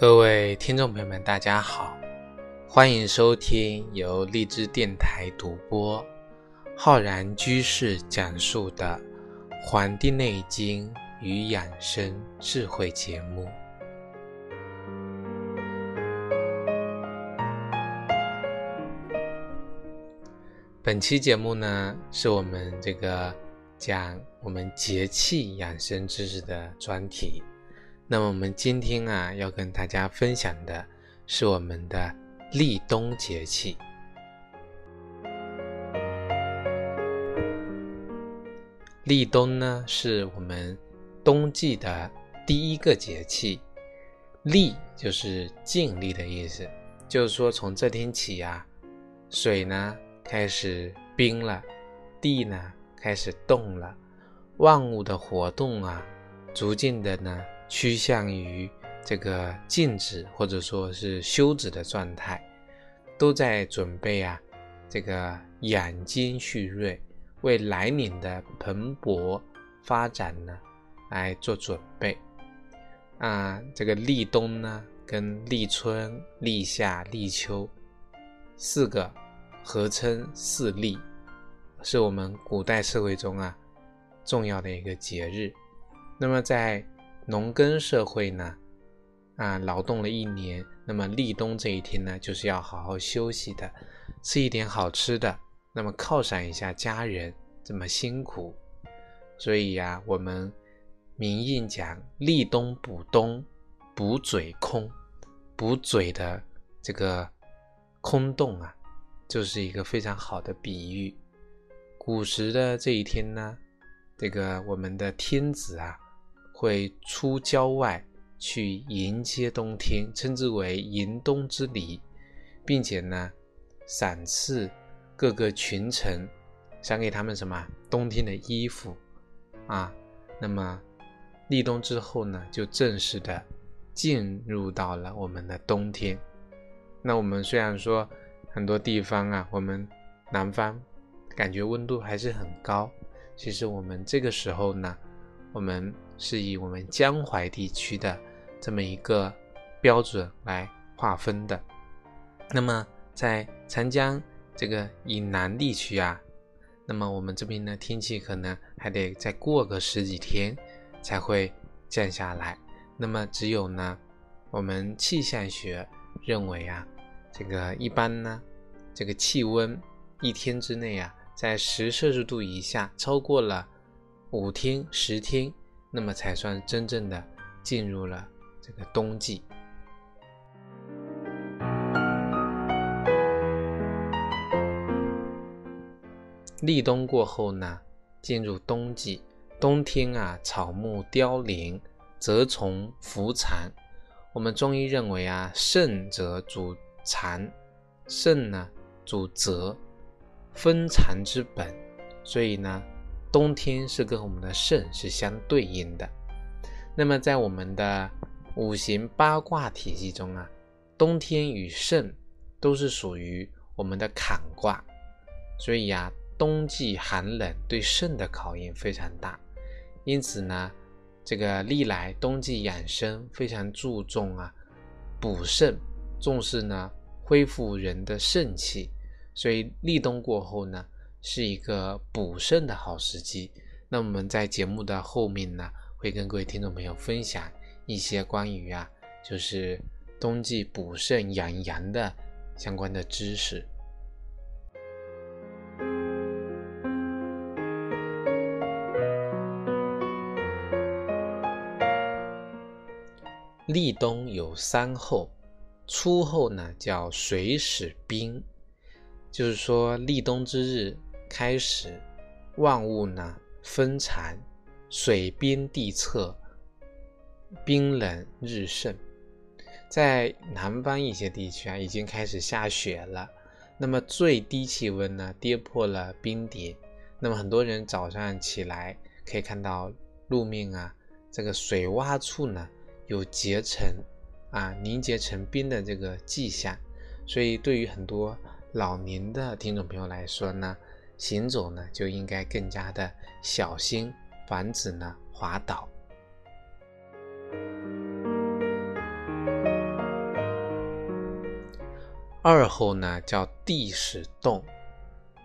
各位听众朋友们，大家好，欢迎收听由荔枝电台独播、浩然居士讲述的《黄帝内经与养生智慧》节目。本期节目呢，是我们这个讲我们节气养生知识的专题。那么我们今天啊，要跟大家分享的是我们的立冬节气。立冬呢，是我们冬季的第一个节气。立就是尽力的意思，就是说从这天起啊，水呢开始冰了，地呢开始冻了，万物的活动啊，逐渐的呢。趋向于这个静止或者说是休止的状态，都在准备啊，这个养精蓄锐，为来年的蓬勃发展呢来做准备。啊，这个立冬呢，跟立春、立夏、立秋四个合称四立，是我们古代社会中啊重要的一个节日。那么在农耕社会呢，啊，劳动了一年，那么立冬这一天呢，就是要好好休息的，吃一点好吃的，那么犒赏一下家人这么辛苦。所以呀，我们民谚讲“立冬补冬，补嘴空”，补嘴的这个空洞啊，就是一个非常好的比喻。古时的这一天呢，这个我们的天子啊。会出郊外去迎接冬天，称之为迎冬之礼，并且呢，赏赐各个群臣，赏给他们什么冬天的衣服啊。那么立冬之后呢，就正式的进入到了我们的冬天。那我们虽然说很多地方啊，我们南方感觉温度还是很高，其实我们这个时候呢，我们。是以我们江淮地区的这么一个标准来划分的。那么在长江这个以南地区啊，那么我们这边呢天气可能还得再过个十几天才会降下来。那么只有呢，我们气象学认为啊，这个一般呢，这个气温一天之内啊，在十摄氏度以下，超过了五天、十天。那么才算真正的进入了这个冬季。立冬过后呢，进入冬季。冬天啊，草木凋零，蛰虫伏藏。我们中医认为啊，肾则主藏，肾呢主蛰，封藏之本。所以呢。冬天是跟我们的肾是相对应的，那么在我们的五行八卦体系中啊，冬天与肾都是属于我们的坎卦，所以呀，冬季寒冷对肾的考验非常大，因此呢，这个历来冬季养生非常注重啊补肾，重视呢恢复人的肾气，所以立冬过后呢。是一个补肾的好时机。那我们在节目的后面呢，会跟各位听众朋友分享一些关于啊，就是冬季补肾养阳的相关的知识。立冬有三候，初候呢叫水始冰，就是说立冬之日。开始，万物呢分残，水边地侧，冰冷日盛。在南方一些地区啊，已经开始下雪了。那么最低气温呢，跌破了冰点。那么很多人早上起来可以看到路面啊，这个水洼处呢有结成啊凝结成冰的这个迹象。所以对于很多老年的听众朋友来说呢，行走呢就应该更加的小心，防止呢滑倒。二后呢叫地始冻。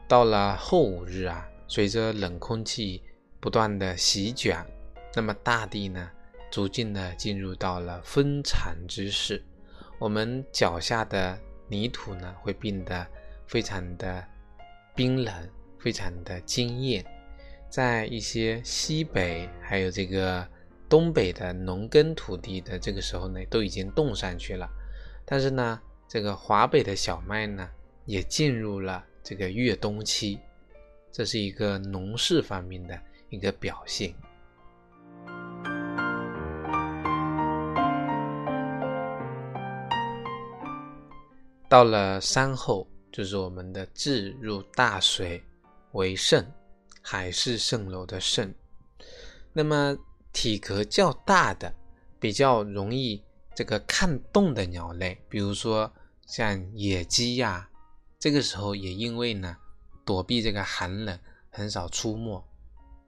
到了后五日啊，随着冷空气不断的席卷，那么大地呢，逐渐的进入到了分产之势。我们脚下的泥土呢，会变得非常的冰冷，非常的惊艳。在一些西北还有这个东北的农耕土地的这个时候呢，都已经冻上去了。但是呢，这个华北的小麦呢，也进入了。这个越冬期，这是一个农事方面的一个表现。到了三后，就是我们的置入大水为盛，海市蜃楼的盛。那么体格较大的、比较容易这个看动的鸟类，比如说像野鸡呀。这个时候也因为呢，躲避这个寒冷，很少出没。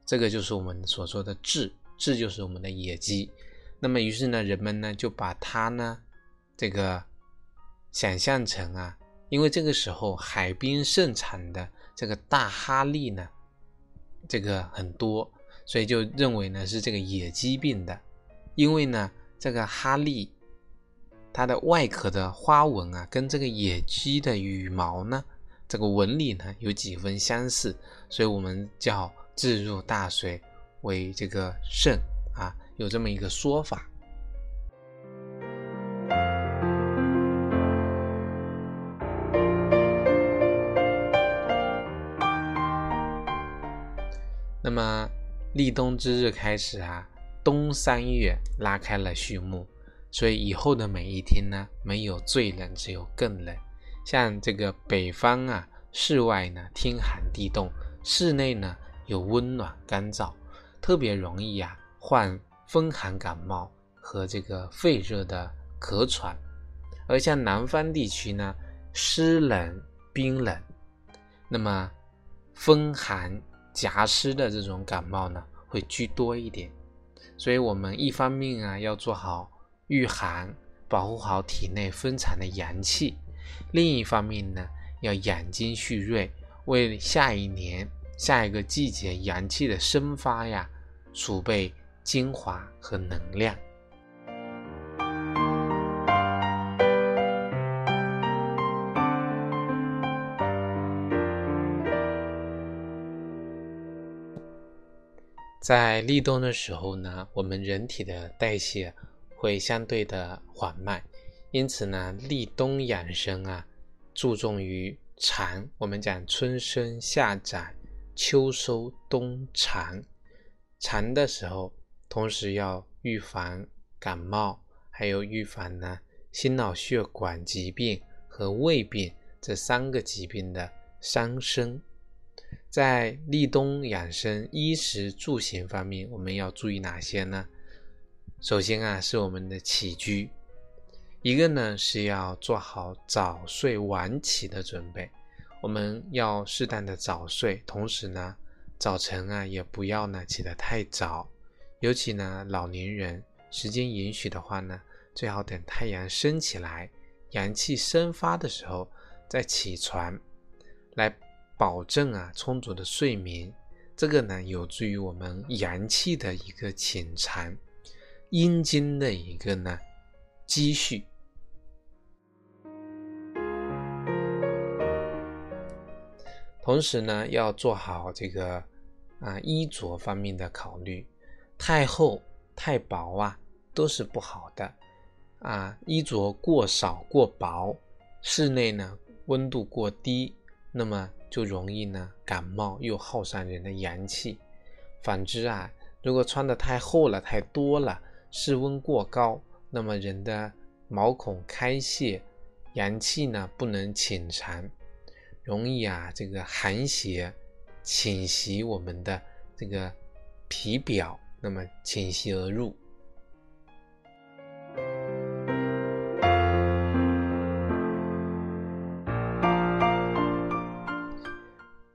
这个就是我们所说的“雉”，雉就是我们的野鸡。那么于是呢，人们呢就把它呢，这个想象成啊，因为这个时候海滨盛产的这个大哈利呢，这个很多，所以就认为呢是这个野鸡病的。因为呢，这个哈利。它的外壳的花纹啊，跟这个野鸡的羽毛呢，这个纹理呢有几分相似，所以我们叫置入大水为这个肾啊，有这么一个说法。那么立冬之日开始啊，冬三月拉开了序幕。所以以后的每一天呢，没有最冷，只有更冷。像这个北方啊，室外呢天寒地冻，室内呢有温暖干燥，特别容易啊患风寒感冒和这个肺热的咳喘。而像南方地区呢，湿冷冰冷，那么风寒夹湿的这种感冒呢会居多一点。所以我们一方面啊要做好。御寒，保护好体内分藏的阳气；另一方面呢，要养精蓄锐，为下一年、下一个季节阳气的生发呀，储备精华和能量。在立冬的时候呢，我们人体的代谢。会相对的缓慢，因此呢，立冬养生啊，注重于藏。我们讲春生夏长，秋收冬藏。藏的时候，同时要预防感冒，还有预防呢心脑血管疾病和胃病这三个疾病的伤身。在立冬养生衣食住行方面，我们要注意哪些呢？首先啊，是我们的起居，一个呢是要做好早睡晚起的准备，我们要适当的早睡，同时呢，早晨啊也不要呢起得太早，尤其呢老年人，时间允许的话呢，最好等太阳升起来，阳气生发的时候再起床，来保证啊充足的睡眠，这个呢有助于我们阳气的一个潜藏。阴经的一个呢积蓄，同时呢要做好这个啊衣着方面的考虑，太厚太薄啊都是不好的啊，衣着过少过薄，室内呢温度过低，那么就容易呢感冒又耗伤人的阳气。反之啊，如果穿的太厚了太多了。室温过高，那么人的毛孔开泄，阳气呢不能潜藏，容易啊这个寒邪侵袭我们的这个皮表，那么侵袭而入。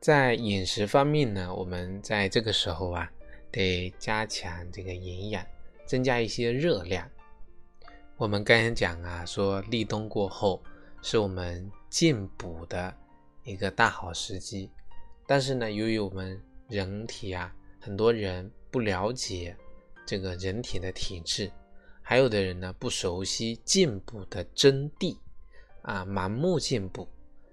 在饮食方面呢，我们在这个时候啊，得加强这个营养。增加一些热量。我们刚才讲啊，说立冬过后，是我们进补的一个大好时机。但是呢，由于我们人体啊，很多人不了解这个人体的体质，还有的人呢不熟悉进补的真谛啊，盲目进补，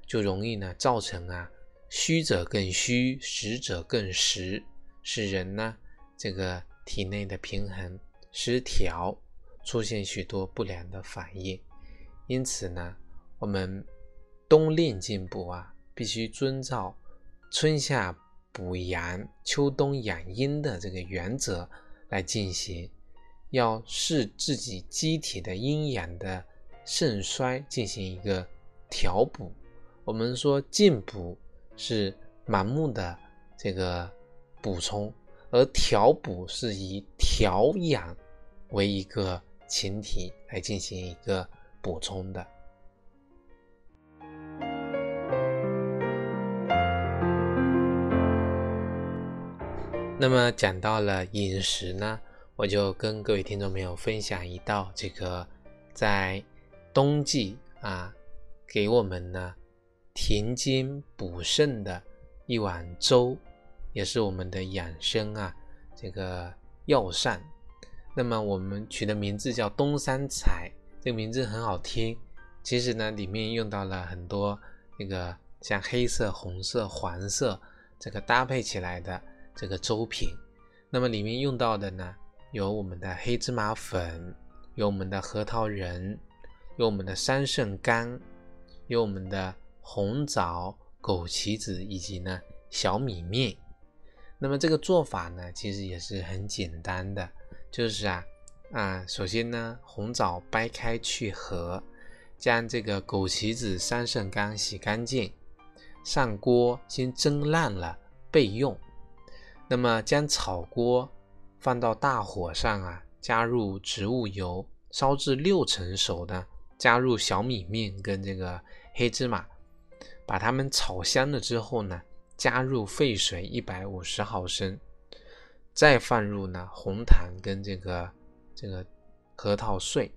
就容易呢造成啊虚者更虚，实者更实，使人呢这个体内的平衡失调，出现许多不良的反应。因此呢，我们冬令进补啊，必须遵照。春夏补阳、秋冬养阴的这个原则来进行，要视自己机体的阴阳的盛衰进行一个调补。我们说进补是盲目的这个补充，而调补是以调养为一个前提来进行一个补充的。那么讲到了饮食呢，我就跟各位听众朋友分享一道这个在冬季啊给我们呢填精补肾的一碗粥，也是我们的养生啊这个药膳。那么我们取的名字叫东三彩，这个名字很好听。其实呢，里面用到了很多那个像黑色、红色、黄色这个搭配起来的。这个粥品，那么里面用到的呢，有我们的黑芝麻粉，有我们的核桃仁，有我们的三肾干，有我们的红枣、枸杞子以及呢小米面。那么这个做法呢，其实也是很简单的，就是啊啊，首先呢，红枣掰开去核，将这个枸杞子、三圣干洗干净，上锅先蒸烂了备用。那么将炒锅放到大火上啊，加入植物油，烧至六成熟的，加入小米面跟这个黑芝麻，把它们炒香了之后呢，加入沸水一百五十毫升，再放入呢红糖跟这个这个核桃碎，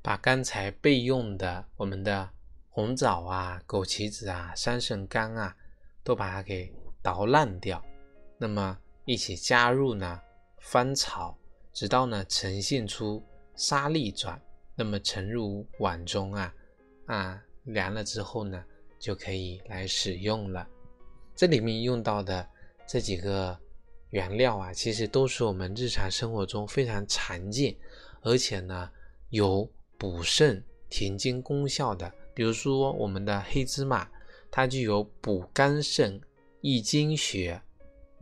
把刚才备用的我们的红枣啊、枸杞子啊、三圣干啊，都把它给捣烂掉。那么一起加入呢，翻炒，直到呢呈现出沙粒状，那么盛入碗中啊，啊凉了之后呢，就可以来使用了。这里面用到的这几个原料啊，其实都是我们日常生活中非常常见，而且呢有补肾填精功效的。比如说我们的黑芝麻，它具有补肝肾、益精血。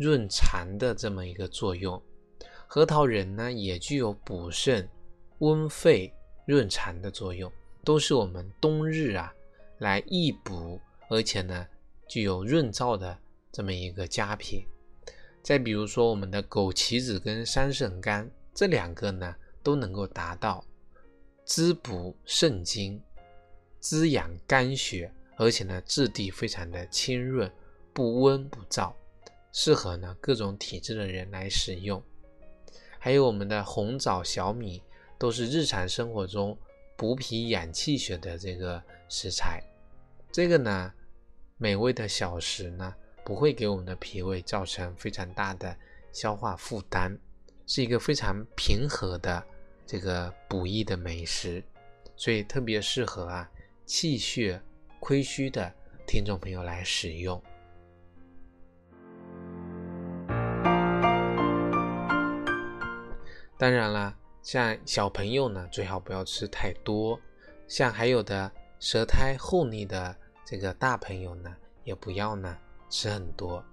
润肠的这么一个作用，核桃仁呢也具有补肾、温肺、润肠的作用，都是我们冬日啊来益补，而且呢具有润燥的这么一个佳品。再比如说我们的枸杞子跟三圣干这两个呢，都能够达到滋补肾精、滋养肝血，而且呢质地非常的清润，不温不燥。适合呢各种体质的人来使用，还有我们的红枣、小米，都是日常生活中补脾养气血的这个食材。这个呢，美味的小食呢，不会给我们的脾胃造成非常大的消化负担，是一个非常平和的这个补益的美食，所以特别适合啊气血亏虚的听众朋友来使用。当然了，像小朋友呢，最好不要吃太多；像还有的舌苔厚腻的这个大朋友呢，也不要呢吃很多。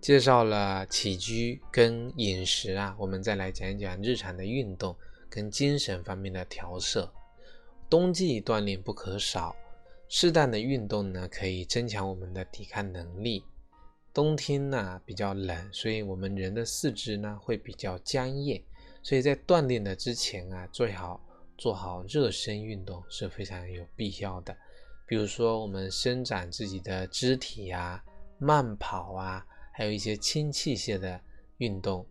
介绍了起居跟饮食啊，我们再来讲一讲日常的运动跟精神方面的调摄。冬季锻炼不可少。适当的运动呢，可以增强我们的抵抗能力。冬天呢比较冷，所以我们人的四肢呢会比较僵硬，所以在锻炼的之前啊，最好做好热身运动是非常有必要的。比如说，我们伸展自己的肢体啊，慢跑啊，还有一些轻器械的运动，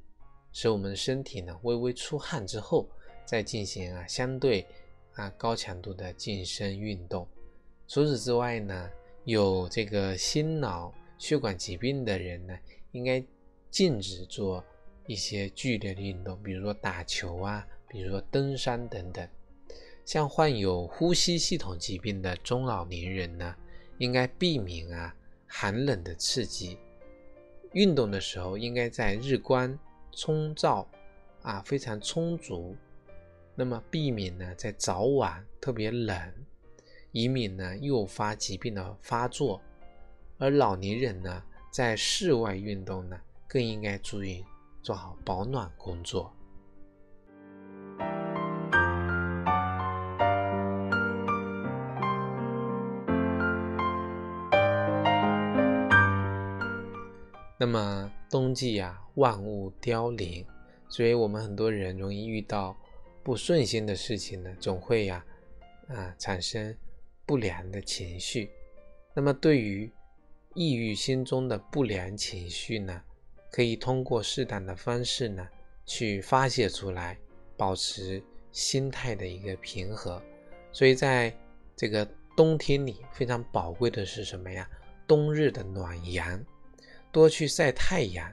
使我们身体呢微微出汗之后，再进行啊相对啊高强度的健身运动。除此之外呢，有这个心脑血管疾病的人呢，应该禁止做一些剧烈的运动，比如说打球啊，比如说登山等等。像患有呼吸系统疾病的中老年人呢，应该避免啊寒冷的刺激。运动的时候，应该在日光充照啊非常充足，那么避免呢在早晚特别冷，以免呢诱发疾病的发作。而老年人呢，在室外运动呢，更应该注意做好保暖工作。那么冬季呀，万物凋零，所以我们很多人容易遇到不顺心的事情呢，总会呀，啊，产生不良的情绪。那么对于抑郁心中的不良情绪呢，可以通过适当的方式呢，去发泄出来，保持心态的一个平和。所以在这个冬天里，非常宝贵的是什么呀？冬日的暖阳。多去晒太阳，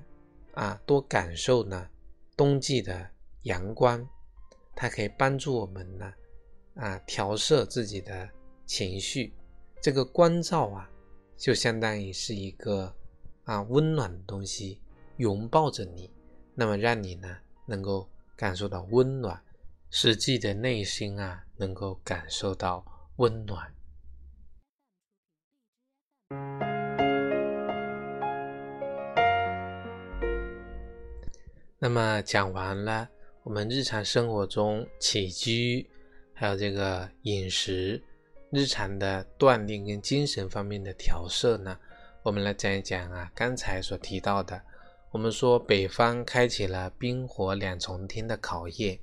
啊，多感受呢冬季的阳光，它可以帮助我们呢，啊，调摄自己的情绪。这个光照啊，就相当于是一个啊温暖的东西拥抱着你，那么让你呢能够感受到温暖，使自己的内心啊能够感受到温暖。那么讲完了我们日常生活中起居，还有这个饮食、日常的锻炼跟精神方面的调摄呢，我们来讲一讲啊，刚才所提到的，我们说北方开启了冰火两重天的考验，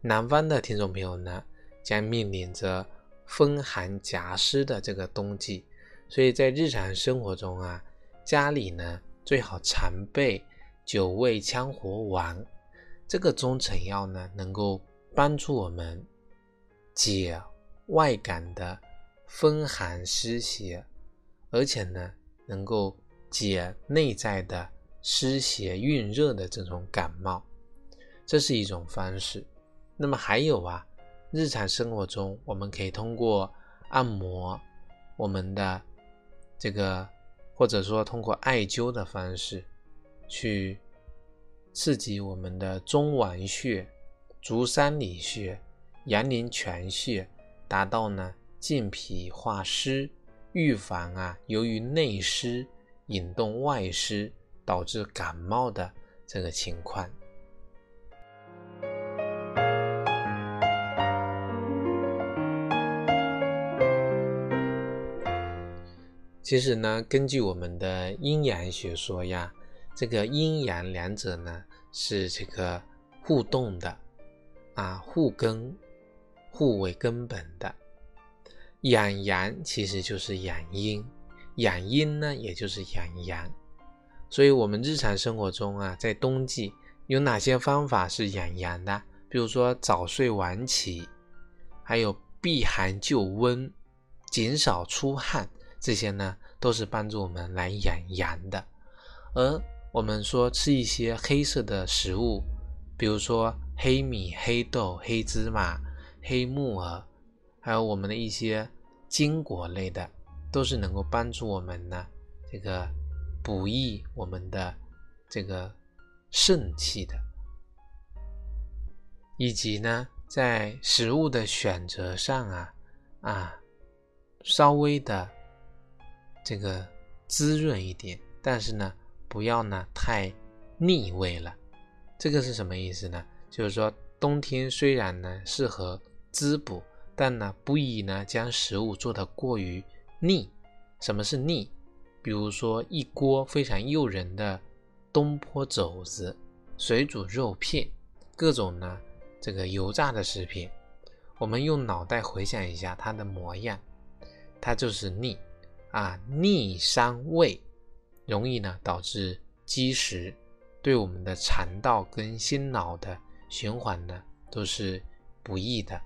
南方的听众朋友呢，将面临着风寒夹湿的这个冬季，所以在日常生活中啊，家里呢最好常备。九味羌活丸，这个中成药呢，能够帮助我们解外感的风寒湿邪，而且呢，能够解内在的湿邪蕴热的这种感冒，这是一种方式。那么还有啊，日常生活中，我们可以通过按摩我们的这个，或者说通过艾灸的方式。去刺激我们的中脘穴、足三里穴、阳陵泉穴，达到呢健脾化湿，预防啊由于内湿引动外湿导致感冒的这个情况。其实呢，根据我们的阴阳学说呀。这个阴阳两者呢是这个互动的啊，互根、互为根本的。养阳其实就是养阴，养阴呢也就是养阳。所以，我们日常生活中啊，在冬季有哪些方法是养阳的？比如说早睡晚起，还有避寒就温、减少出汗，这些呢都是帮助我们来养阳的。而我们说吃一些黑色的食物，比如说黑米、黑豆、黑芝麻、黑木耳，还有我们的一些坚果类的，都是能够帮助我们呢，这个补益我们的这个肾气的。以及呢，在食物的选择上啊啊，稍微的这个滋润一点，但是呢。不要呢太腻味了，这个是什么意思呢？就是说冬天虽然呢适合滋补，但呢不宜呢将食物做得过于腻。什么是腻？比如说一锅非常诱人的东坡肘子、水煮肉片，各种呢这个油炸的食品，我们用脑袋回想一下它的模样，它就是腻啊，腻伤胃。容易呢导致积食，对我们的肠道跟心脑的循环呢都是不益的。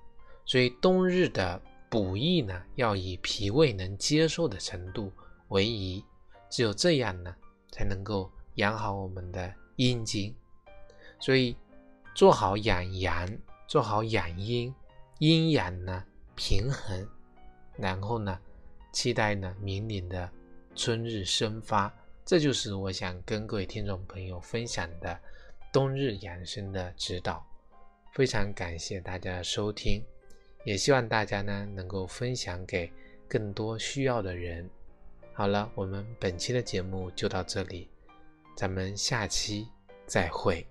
所以冬日的补益呢，要以脾胃能接受的程度为宜，只有这样呢，才能够养好我们的阴经。所以做好养阳，做好养阴，阴阳呢平衡，然后呢，期待呢明年的春日生发。这就是我想跟各位听众朋友分享的冬日养生的指导，非常感谢大家的收听，也希望大家呢能够分享给更多需要的人。好了，我们本期的节目就到这里，咱们下期再会。